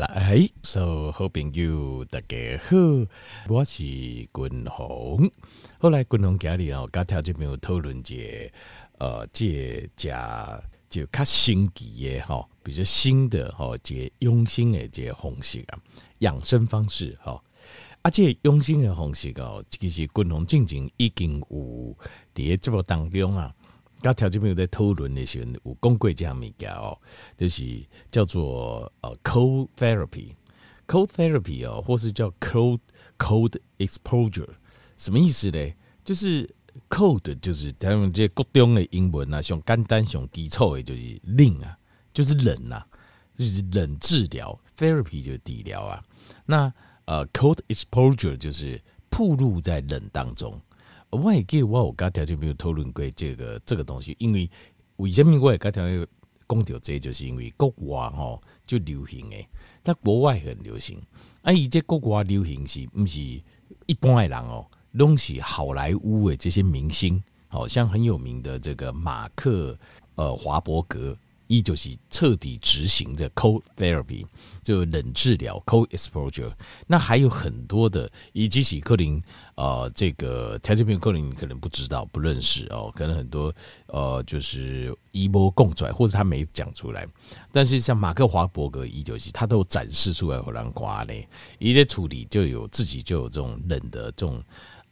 来，所有好朋友大家好，我是君宏。后来君宏家里哦，跟条件朋友讨论这呃，这加就较新奇的哈，比较新的哈，这养生的这方式啊，养生方式哈。啊，这养生的方式哦，其实君宏静静已经有在节目当中啊。刚条件朋友在讨论的时候，有讲过这样物件哦，就是叫做呃 cold therapy，cold therapy 哦，或是叫 cold cold exposure，什么意思呢？就是 cold 就是他们这各种的英文啊，像简单像基础的，就是冷啊，就是冷、啊，就是冷治疗 therapy 就是治疗啊。那呃 cold exposure 就是暴露在冷当中。我也记，我有跟条件朋友讨论过这个这个东西，因为为什么我也跟条讲到这，就是因为国外吼就流行诶，但国外很流行。啊，伊这国外流行是毋是一般诶人哦，拢是好莱坞诶这些明星，好像很有名的这个马克呃华伯格。一就是彻底执行的 cold therapy，就冷治疗 cold exposure。那还有很多的，以及喜克林，呃，这个条件朋友克林你可能不知道、不认识哦，可能很多呃，就是一波供出来，或者他没讲出来。但是像马克华伯格一九七，他都展示出来，荷兰瓜呢，一些处理就有自己就有这种冷的这种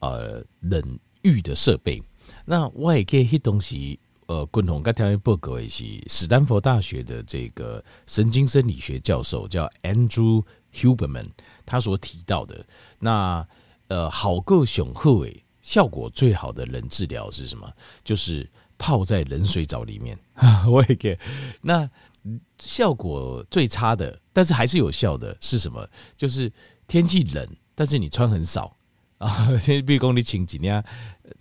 呃冷浴的设备。那我也可以些东西。呃，共同跟条件报告的是史丹佛大学的这个神经生理学教授叫 Andrew Huberman，他所提到的那呃好够雄厚诶，效果最好的冷治疗是什么？就是泡在冷水澡里面。我也给那效果最差的，但是还是有效的是什么？就是天气冷，但是你穿很少。啊，先比如讲你穿一件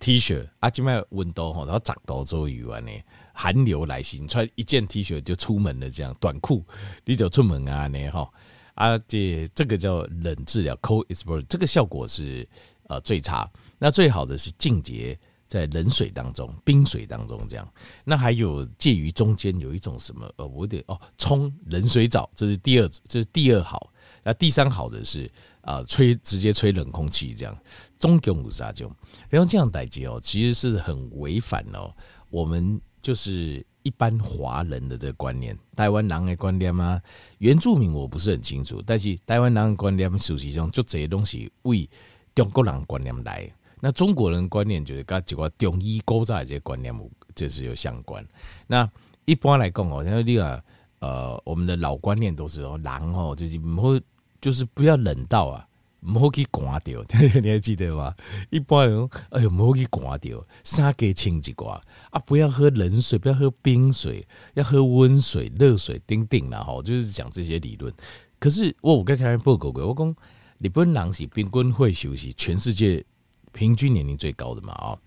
T 恤，啊，今麦温度吼，然后十度左右安尼，寒流来袭，穿一件 T 恤就出门了，这样短裤你就出门啊，呢吼，啊，这这个叫冷治疗 （cold exposure），这个效果是呃最差。那最好的是静结在冷水当中、冰水当中这样。那还有介于中间有一种什么呃，我得哦，冲冷水澡，这是第二，这是第二好。那第三好的是。啊，吹直接吹冷空气这样，中共五杀就，然后这样代接哦，其实是很违反哦，我们就是一般华人的这个观念，台湾人的观念吗？原住民我不是很清楚，但是台湾人的观念属实际上就这些东西为中国人观念来，那中国人观念就是跟这个中医古早这些观念就是有相关。那一般来讲哦，像这个呃，我们的老观念都是哦，人哦就是不会。就是不要冷到啊，唔好去刮掉，你还记得吗？一般人，哎呦，唔好去刮掉，衫给清几刮啊！不要喝冷水，不要喝冰水，要喝温水、热水，叮叮啦哈，就是讲这些理论。可是我我跟台湾报告过，我讲日本人是平均会休息，全世界平均年龄最高的嘛啊，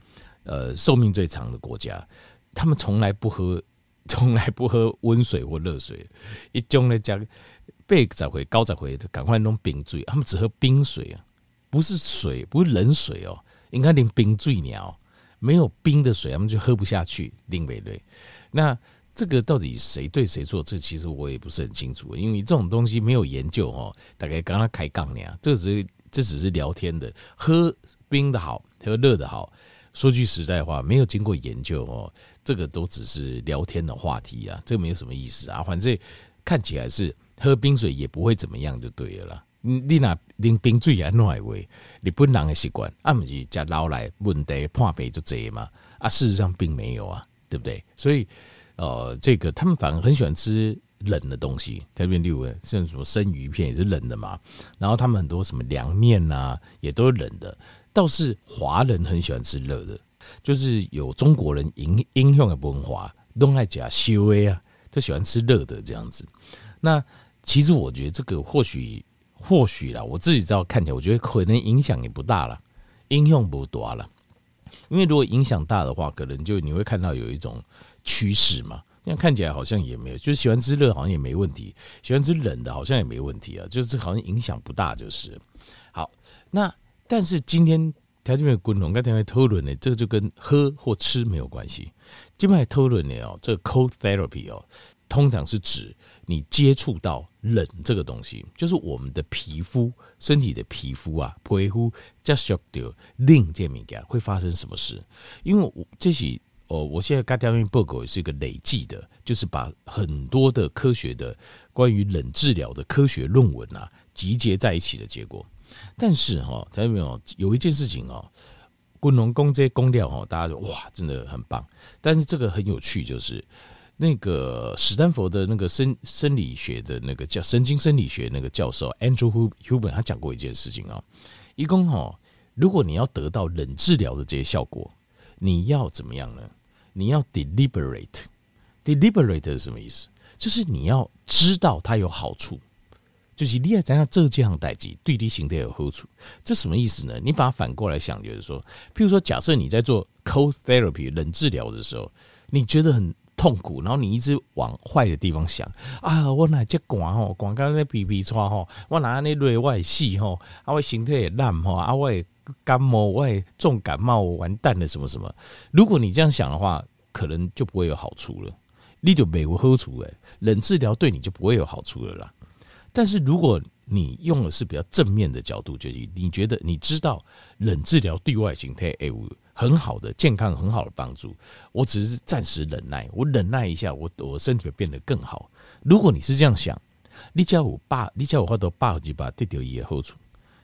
呃，寿命最长的国家，他们从来不喝，从来不喝温水或热水，一种来讲。被再回高再回，赶快弄冰水。他们只喝冰水啊，不是水，不是冷水哦，应该连冰水鸟没有冰的水，他们就喝不下去。另类类，那这个到底谁对谁错？这其实我也不是很清楚，因为这种东西没有研究哦。大概刚刚开杠呢，这只是这只是聊天的，喝冰的好，喝热的好。说句实在话，没有经过研究哦，这个都只是聊天的话题啊，这个没有什么意思啊。反正看起来是。喝冰水也不会怎么样，就对了啦。你那淋冰水也弄来味，日本人的习惯，啊不是加老来问题破病就这嘛？啊，事实上并没有啊，对不对？所以，呃，这个他们反而很喜欢吃冷的东西，特别例如像什么生鱼片也是冷的嘛。然后他们很多什么凉面呐，也都是冷的。倒是华人很喜欢吃热的，就是有中国人影影响的文化，都爱加烧味啊，就喜欢吃热的这样子。那其实我觉得这个或许或许啦，我自己知道看起来，我觉得可能影响也不大了，影响不大了。因为如果影响大的话，可能就你会看到有一种趋势嘛。这样看起来好像也没有，就是喜欢吃热好像也没问题，喜欢吃冷的好像也没问题啊。就是好像影响不大，就是好。那但是今天条件没有共同，刚才讨论的这个就跟喝或吃没有关系。今天讨论的哦，这个 cold therapy 哦，通常是指。你接触到冷这个东西，就是我们的皮肤、身体的皮肤啊，皮肤接触到冷这敏感会发生什么事？因为我这些哦，我现在刚调研报告也是一个累计的，就是把很多的科学的关于冷治疗的科学论文啊集结在一起的结果。但是哈，看到没有？有一件事情哦，工农工这些工料哦，大家就哇，真的很棒。但是这个很有趣，就是。那个史丹佛的那个生生理学的那个叫神经生理学那个教授 Andrew Huber，他讲过一件事情啊，一共哈，如果你要得到冷治疗的这些效果，你要怎么样呢？你要 deliberate，deliberate 是什么意思？就是你要知道它有好处，就是你要怎样这这样代志对你身体有好处，这什么意思呢？你把它反过来想，就是说，譬如说，假设你在做 cold therapy 冷治疗的时候，你觉得很。痛苦，然后你一直往坏的地方想啊！我哪这管吼，寒到那皮皮剉吼，我哪那内外细吼，啊我身体也烂吼，啊我感冒，我也重感冒，完蛋了什么什么？如果你这样想的话，可能就不会有好处了。你就没有好处诶，冷治疗对你就不会有好处了啦。但是如果你用的是比较正面的角度，就是你觉得你知道冷治疗对外形态诶。很好的健康，很好的帮助。我只是暂时忍耐，我忍耐一下，我我身体会变得更好。如果你是这样想，你叫我爸，你叫我话都爸几把得掉也好处，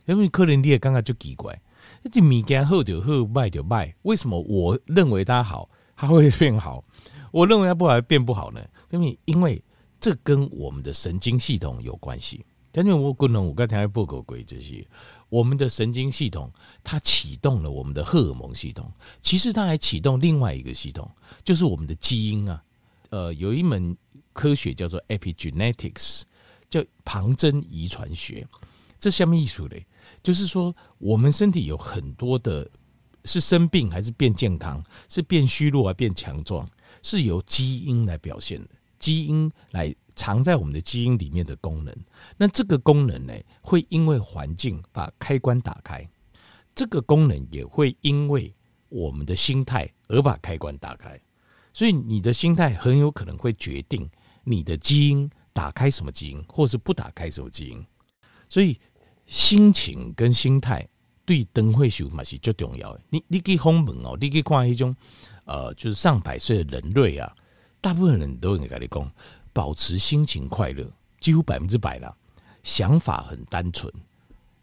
因为可能你也刚刚就奇怪，这物件好就好，坏就坏，为什么我认为它好，它会变好？我认为它不好，变不好呢？因为因为这跟我们的神经系统有关系。但是我可能我刚才还报告过这些。我们的神经系统，它启动了我们的荷尔蒙系统。其实它还启动另外一个系统，就是我们的基因啊。呃，有一门科学叫做 epigenetics，叫旁征遗传学。这什么意思嘞？就是说，我们身体有很多的，是生病还是变健康，是变虚弱还是变强壮，是由基因来表现的。基因来。藏在我们的基因里面的功能，那这个功能呢，会因为环境把开关打开，这个功能也会因为我们的心态而把开关打开，所以你的心态很有可能会决定你的基因打开什么基因，或是不打开什么基因。所以心情跟心态对灯会修嘛是最重要的。你你可以访问哦，你可以看一种呃，就是上百岁的人类啊，大部分人都会跟你讲。保持心情快乐，几乎百分之百了。想法很单纯，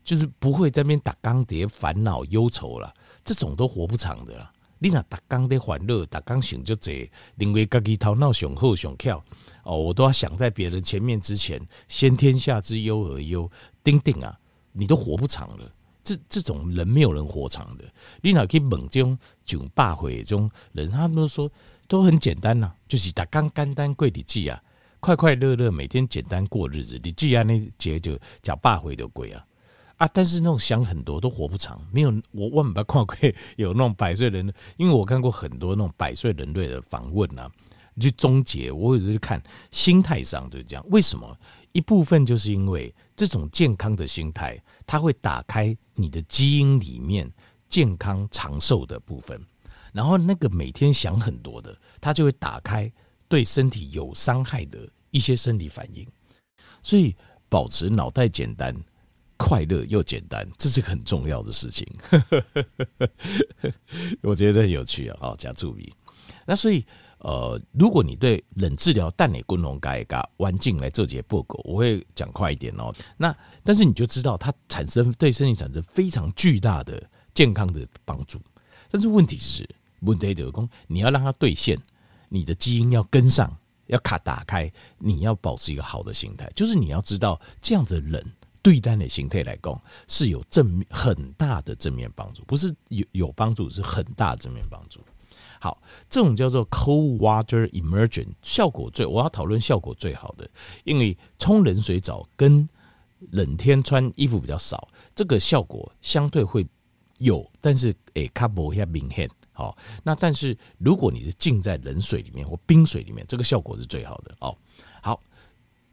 就是不会在那边打钢碟、烦恼、忧愁了。这种都活不长的啦。你那打钢碟欢乐，打钢想就这，认为自己头脑想好想巧哦，我都要想在别人前面之前，先天下之忧而忧。丁丁啊，你都活不长了。这这种人没有人活长的。你哪可以猛这种酒霸会这种人，他们都说都很简单呐、啊，就是打钢简单贵的记啊。快快乐乐，每天简单过日子。你既然那节就叫八回的鬼啊啊！但是那种想很多都活不长，没有我万百矿会有那种百岁人，因为我看过很多那种百岁人类的访问啊，去终结。我有时候看心态上就是这样。为什么？一部分就是因为这种健康的心态，它会打开你的基因里面健康长寿的部分，然后那个每天想很多的，它就会打开。对身体有伤害的一些生理反应，所以保持脑袋简单、快乐又简单，这是很重要的事情。我觉得这很有趣啊！好，加注意。那所以，呃，如果你对冷治疗、蛋内滚龙改嘎弯进来这节报告，我会讲快一点哦。那但是你就知道，它产生对身体产生非常巨大的健康的帮助。但是问题是，问题就是，你要让它兑现。你的基因要跟上，要卡打开，你要保持一个好的心态，就是你要知道这样子的人对单的心态来讲是有正很大的正面帮助，不是有有帮助，是很大的正面帮助。好，这种叫做 cold water immersion，效果最我要讨论效果最好的，因为冲冷水澡跟冷天穿衣服比较少，这个效果相对会有，但是诶，卡不遐明显。好，那但是如果你是浸在冷水里面或冰水里面，这个效果是最好的哦。好，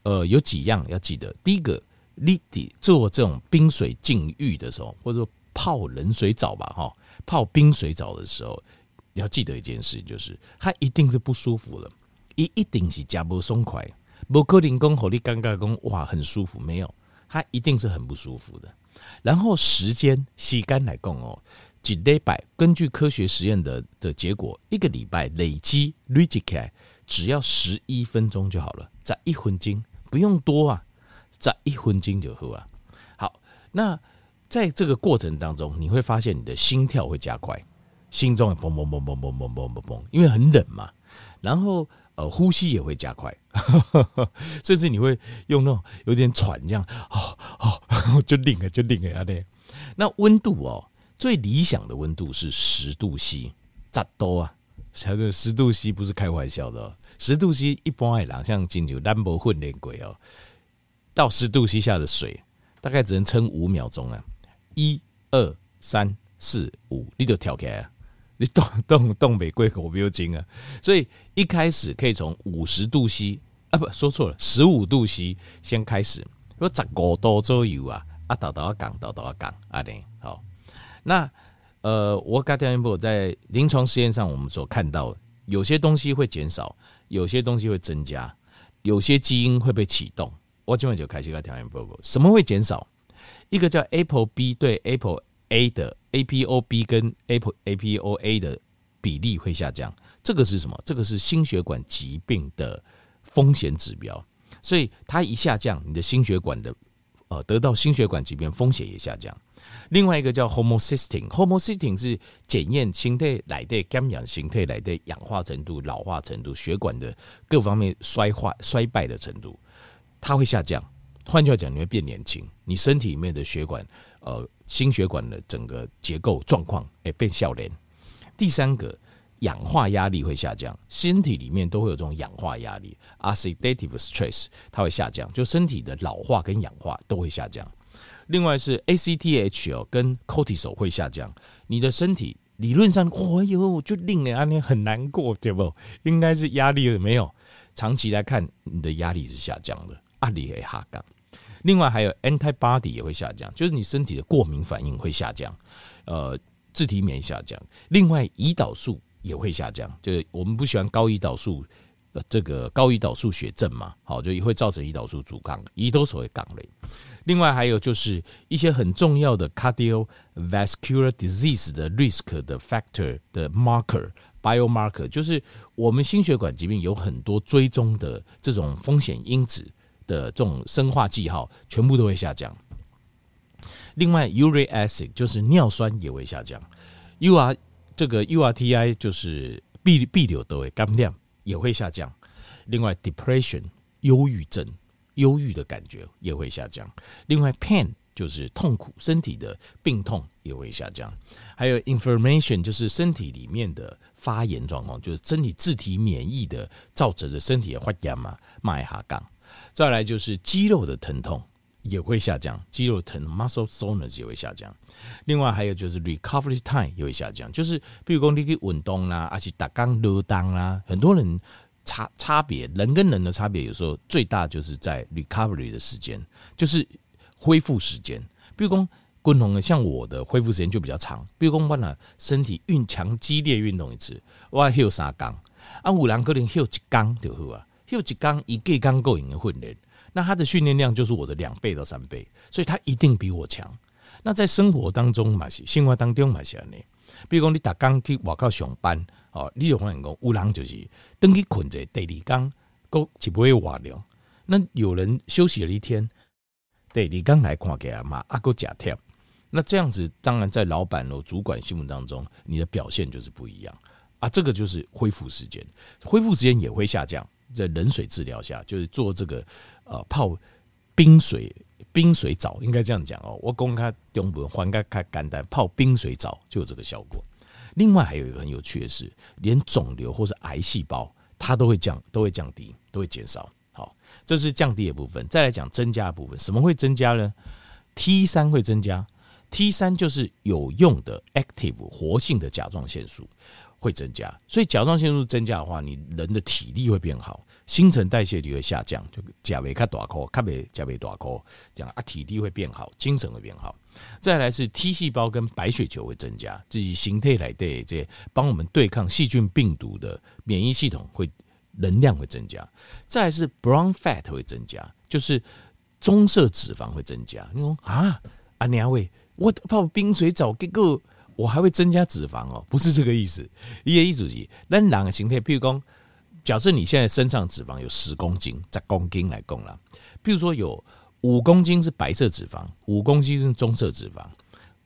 呃，有几样要记得。第一个，你做这种冰水浸浴的时候，或者说泡冷水澡吧，哈，泡冰水澡的时候，要记得一件事，就是它一定是不舒服的，一一定是夹不松快，不可能讲，和你尴尬讲哇很舒服，没有，它一定是很不舒服的。然后时间时间来讲哦，一礼拜根据科学实验的的结果，一个礼拜累积累积起来只要十一分钟就好了，在一分钟不用多啊，在一分钟就好啊。好，那在这个过程当中，你会发现你的心跳会加快，心中也砰砰砰砰砰砰砰砰砰，因为很冷嘛。然后呃，呼吸也会加快，甚至你会用那种有点喘这样，哦哦，就冷了就冷了啊！对，那温度哦，最理想的温度是十度 C，咋多啊？才说十度 C 不是开玩笑的，十度 C 一般来讲像进入兰博训练过哦，到十度 C 下的水大概只能撑五秒钟啊，一二三四五，你就跳起来。你动动动北贵我不要紧啊，所以一开始可以从五十度 C 啊，不说错了，十五度 C 先开始。如果十五度左右啊，啊，倒倒啊讲，倒倒啊讲啊，对，好。那呃，我刚才不在临床实验上，我们所看到有些东西会减少，有些东西会增加，有些基因会被启动。我今晚就开始个调研报告，什么会减少？一个叫 ApoB 对 Apo A 的。APOB 跟 APO APOA 的比例会下降，这个是什么？这个是心血管疾病的风险指标，所以它一下降，你的心血管的呃得到心血管疾病风险也下降。另外一个叫 homocysteine，homocysteine 是检验心态来的干氧形态来的氧化程度、老化程度、血管的各方面衰化衰败的程度，它会下降。换句话讲，你会变年轻，你身体里面的血管呃。心血管的整个结构状况诶变小连。第三个，氧化压力会下降，身体里面都会有这种氧化压力，oxidative stress，它会下降，就身体的老化跟氧化都会下降。另外是 ACTH 哦跟 cortisol 会下降，你的身体理论上，哦哟就令人啊很难过，对不？应该是压力了没有？长期来看，你的压力是下降的，压力会下降。另外还有 antibody 也会下降，就是你身体的过敏反应会下降，呃，自体免疫下降。另外，胰岛素也会下降，就是我们不喜欢高胰岛素，这个高胰岛素血症嘛，好，就也会造成胰岛素阻抗，胰岛素会降类。另外还有就是一些很重要的 cardiovascular disease 的 risk 的 factor 的 marker biomarker，就是我们心血管疾病有很多追踪的这种风险因子。的这种生化记号全部都会下降。另外，uric acid 就是尿酸也会下降。UR 这个 URTI 就是 B B 流都会干掉也会下降。另外，depression 忧郁症，忧郁的感觉也会下降。另外，pain 就是痛苦，身体的病痛也会下降。还有 inflammation 就是身体里面的发炎状况，就是身体自体免疫的造成的身体的发炎嘛，麦哈杠。再来就是肌肉的疼痛也会下降，肌肉疼 muscle soreness 也会下降。另外还有就是 recovery time 也会下降，就是比如说你去运动啦，而且打钢溜当啦，很多人差差别人跟人的差别，有时候最大就是在 recovery 的时间，就是恢复时间。比如说滚筒的，像我的恢复时间就比较长。比如说我呢身体运强激烈运动一次，我要三钢啊，五人可能休一钢就好啊。就几缸一个缸够用的训练，那他的训练量就是我的两倍到三倍，所以他一定比我强。那在生活当中嘛是，生活当中嘛是安尼。比如讲你打刚去外口上班，哦，你就发现讲有人就是等去困在第二缸，够就不会瓦了。那有人休息了一天，第二缸来看给阿妈阿哥假跳。那这样子当然在老板和主管心目当中，你的表现就是不一样啊。这个就是恢复时间，恢复时间也会下降。在冷水治疗下，就是做这个呃泡冰水冰水澡，应该这样讲哦。我公开用文还该开简单泡冰水澡就有这个效果。另外还有一个很有趣的是，连肿瘤或是癌细胞它都会降，都会降低，都会减少。好，这是降低的部分。再来讲增加的部分，什么会增加呢？T 三会增加，T 三就是有用的 active 活性的甲状腺素。会增加，所以甲状腺素增加的话，你人的体力会变好，新陈代谢率会下降，就甲维卡大颗，卡维甲维大颗，这样啊，体力会变好，精神会变好。再来是 T 细胞跟白血球会增加，自己形态来对这些帮我们对抗细菌病毒的免疫系统会能量会增加。再来是 brown fat 会增加，就是棕色脂肪会增加。你说啊，阿娘喂，我泡冰水澡，结果我还会增加脂肪哦？不是这个意思。一个意思是，咱人的形态，譬如讲，假设你现在身上脂肪有十公斤，十公斤来讲啦。譬如说有五公斤是白色脂肪，五公斤是棕色脂肪，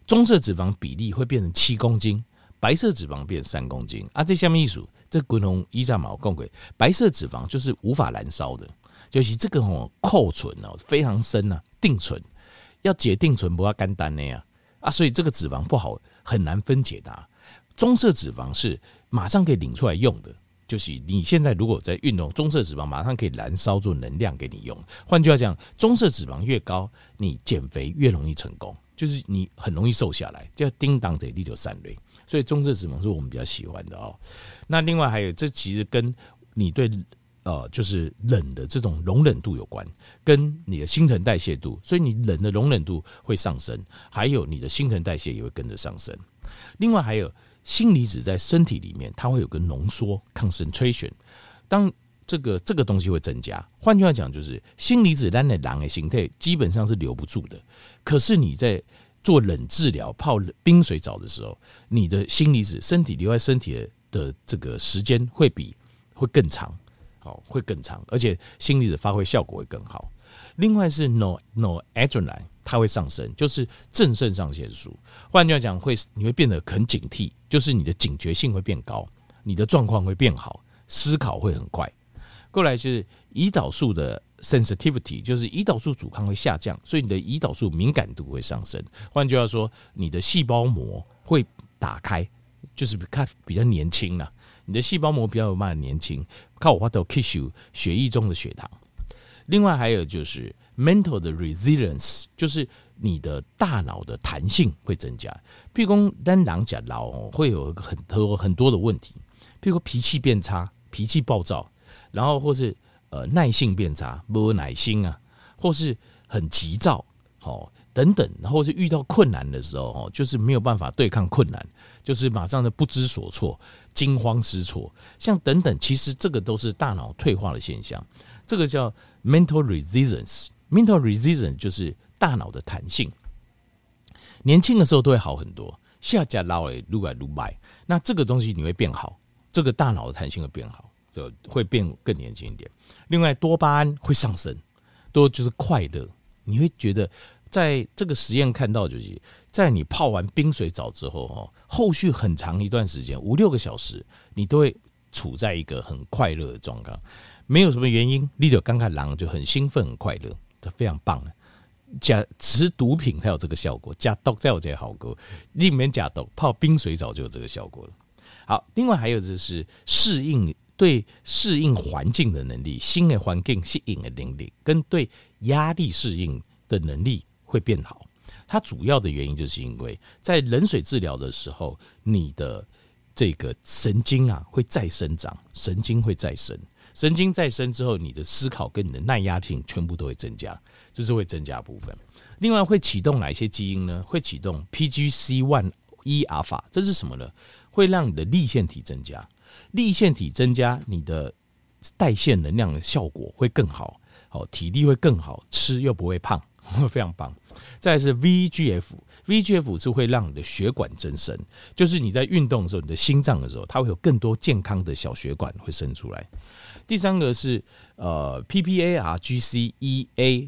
棕色脂肪比例会变成七公斤。白色脂肪变三公斤啊！这下面一数，这滚龙一炸毛共轨，白色脂肪就是无法燃烧的，就是这个哦，扣存哦非常深呐，定存要解定存不要肝单的呀啊！所以这个脂肪不好，很难分解的。棕色脂肪是马上可以领出来用的，就是你现在如果在运动，棕色脂肪马上可以燃烧做能量给你用。换句话讲，棕色脂肪越高，你减肥越容易成功，就是你很容易瘦下来，叫叮当这里就三类。所以棕色脂肪是我们比较喜欢的哦。那另外还有，这其实跟你对呃就是冷的这种容忍度有关，跟你的新陈代谢度。所以你冷的容忍度会上升，还有你的新陈代谢也会跟着上升。另外还有锌离子在身体里面，它会有个浓缩 concentration。当这个这个东西会增加，换句话讲就是锌离子单的狼的形态基本上是留不住的。可是你在做冷治疗、泡冰水澡的时候，你的锌离子身体留在身体的的这个时间会比会更长，好，会更长，而且锌离子发挥效果会更好。另外是 no no adrenaline，它会上升，就是正肾上腺素。换句话讲，会你会变得很警惕，就是你的警觉性会变高，你的状况会变好，思考会很快。过来是胰岛素的。sensitivity 就是胰岛素阻抗会下降，所以你的胰岛素敏感度会上升。换句话说，你的细胞膜会打开，就是看比较年轻了。你的细胞膜比较有慢年轻，靠我话都 kiss 血液中的血糖。另外还有就是 mental 的 resilience，就是你的大脑的弹性会增加。譬如单狼甲老会有很多很多的问题，譬如说脾气变差，脾气暴躁，然后或是。呃，耐性变差，没有耐心啊，或是很急躁，哦，等等，或是遇到困难的时候，哦，就是没有办法对抗困难，就是马上的不知所措，惊慌失措，像等等，其实这个都是大脑退化的现象，这个叫 mental resistance。mental resistance 就是大脑的弹性，年轻的时候都会好很多，下家老了越来越坏，那这个东西你会变好，这个大脑的弹性会变好。就会变更年轻一点。另外，多巴胺会上升，多就是快乐。你会觉得，在这个实验看到，就是在你泡完冰水澡之后，哈，后续很长一段时间，五六个小时，你都会处在一个很快乐的状态。没有什么原因，你就刚看狼就很兴奋、很快乐，这非常棒。假吃毒品才有这个效果，假毒才有这个好过。里面假毒，泡冰水澡就有这个效果了。好，另外还有就是适应。对适应环境的能力，新的环境适应的能力，跟对压力适应的能力会变好。它主要的原因就是因为在冷水治疗的时候，你的这个神经啊会再生长，神经会再生，神经再生之后，你的思考跟你的耐压性全部都会增加，这是会增加部分。另外会启动哪些基因呢？会启动 PGC1 E 阿法，这是什么呢？会让你的粒线体增加。粒线体增加，你的代谢能量的效果会更好，好体力会更好，吃又不会胖，非常棒。再是 VGF，VGF 是会让你的血管增生，就是你在运动的时候，你的心脏的时候，它会有更多健康的小血管会生出来。第三个是呃 PPARGCEA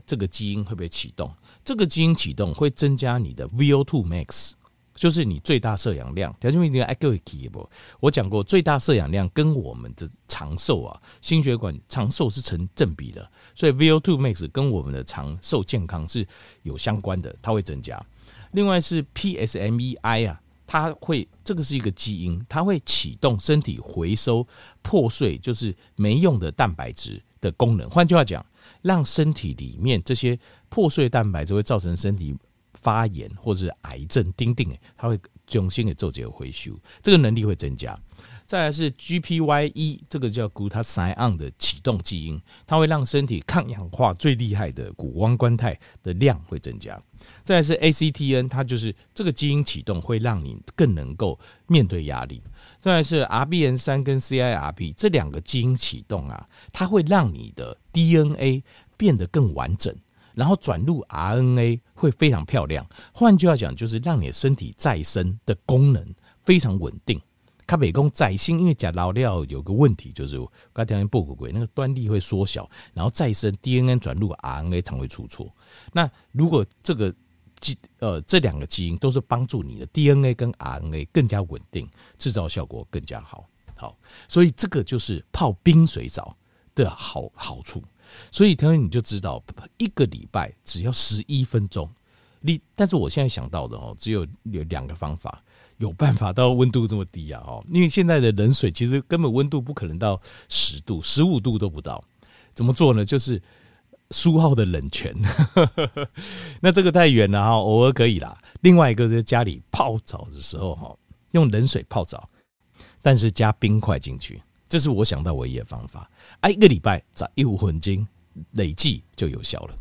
这个基因会不会启动，这个基因启动会增加你的 VO2 max。就是你最大摄氧量，条件一定要各位记不？我讲过，最大摄氧量跟我们的长寿啊，心血管长寿是成正比的，所以 VO2 max 跟我们的长寿健康是有相关的，它会增加。另外是 PSMEI 啊，它会这个是一个基因，它会启动身体回收破碎就是没用的蛋白质的功能。换句话讲，让身体里面这些破碎蛋白质会造成身体。发炎或者是癌症，丁丁它会重新的做这个回修，这个能力会增加。再来是 GPY1，这个叫 Glutathione 的启动基因，它会让身体抗氧化最厉害的谷胱甘肽的量会增加。再来是 ACTN，它就是这个基因启动会让你更能够面对压力。再来是 RBN3 跟 CIRP 这两个基因启动啊，它会让你的 DNA 变得更完整，然后转入 RNA 会非常漂亮。换句话讲，就是让你的身体再生的功能非常稳定。它美工再生，因为假老料有个问题，就是刚才讲报过鬼，那个端粒会缩小，然后再生 DNA 转入 RNA 常会出错。那如果这个基呃这两个基因都是帮助你的 DNA 跟 RNA 更加稳定，制造效果更加好。好，所以这个就是泡冰水澡的好好处。所以同学你就知道，一个礼拜只要十一分钟，你但是我现在想到的哦，只有有两个方法。有办法到温度这么低啊？哦，因为现在的冷水其实根本温度不可能到十度、十五度都不到。怎么做呢？就是苏澳的冷泉。那这个太远了哈，偶尔可以啦。另外一个在家里泡澡的时候哈，用冷水泡澡，但是加冰块进去，这是我想到唯一的方法。哎，一个礼拜在一五分金累计就有效了。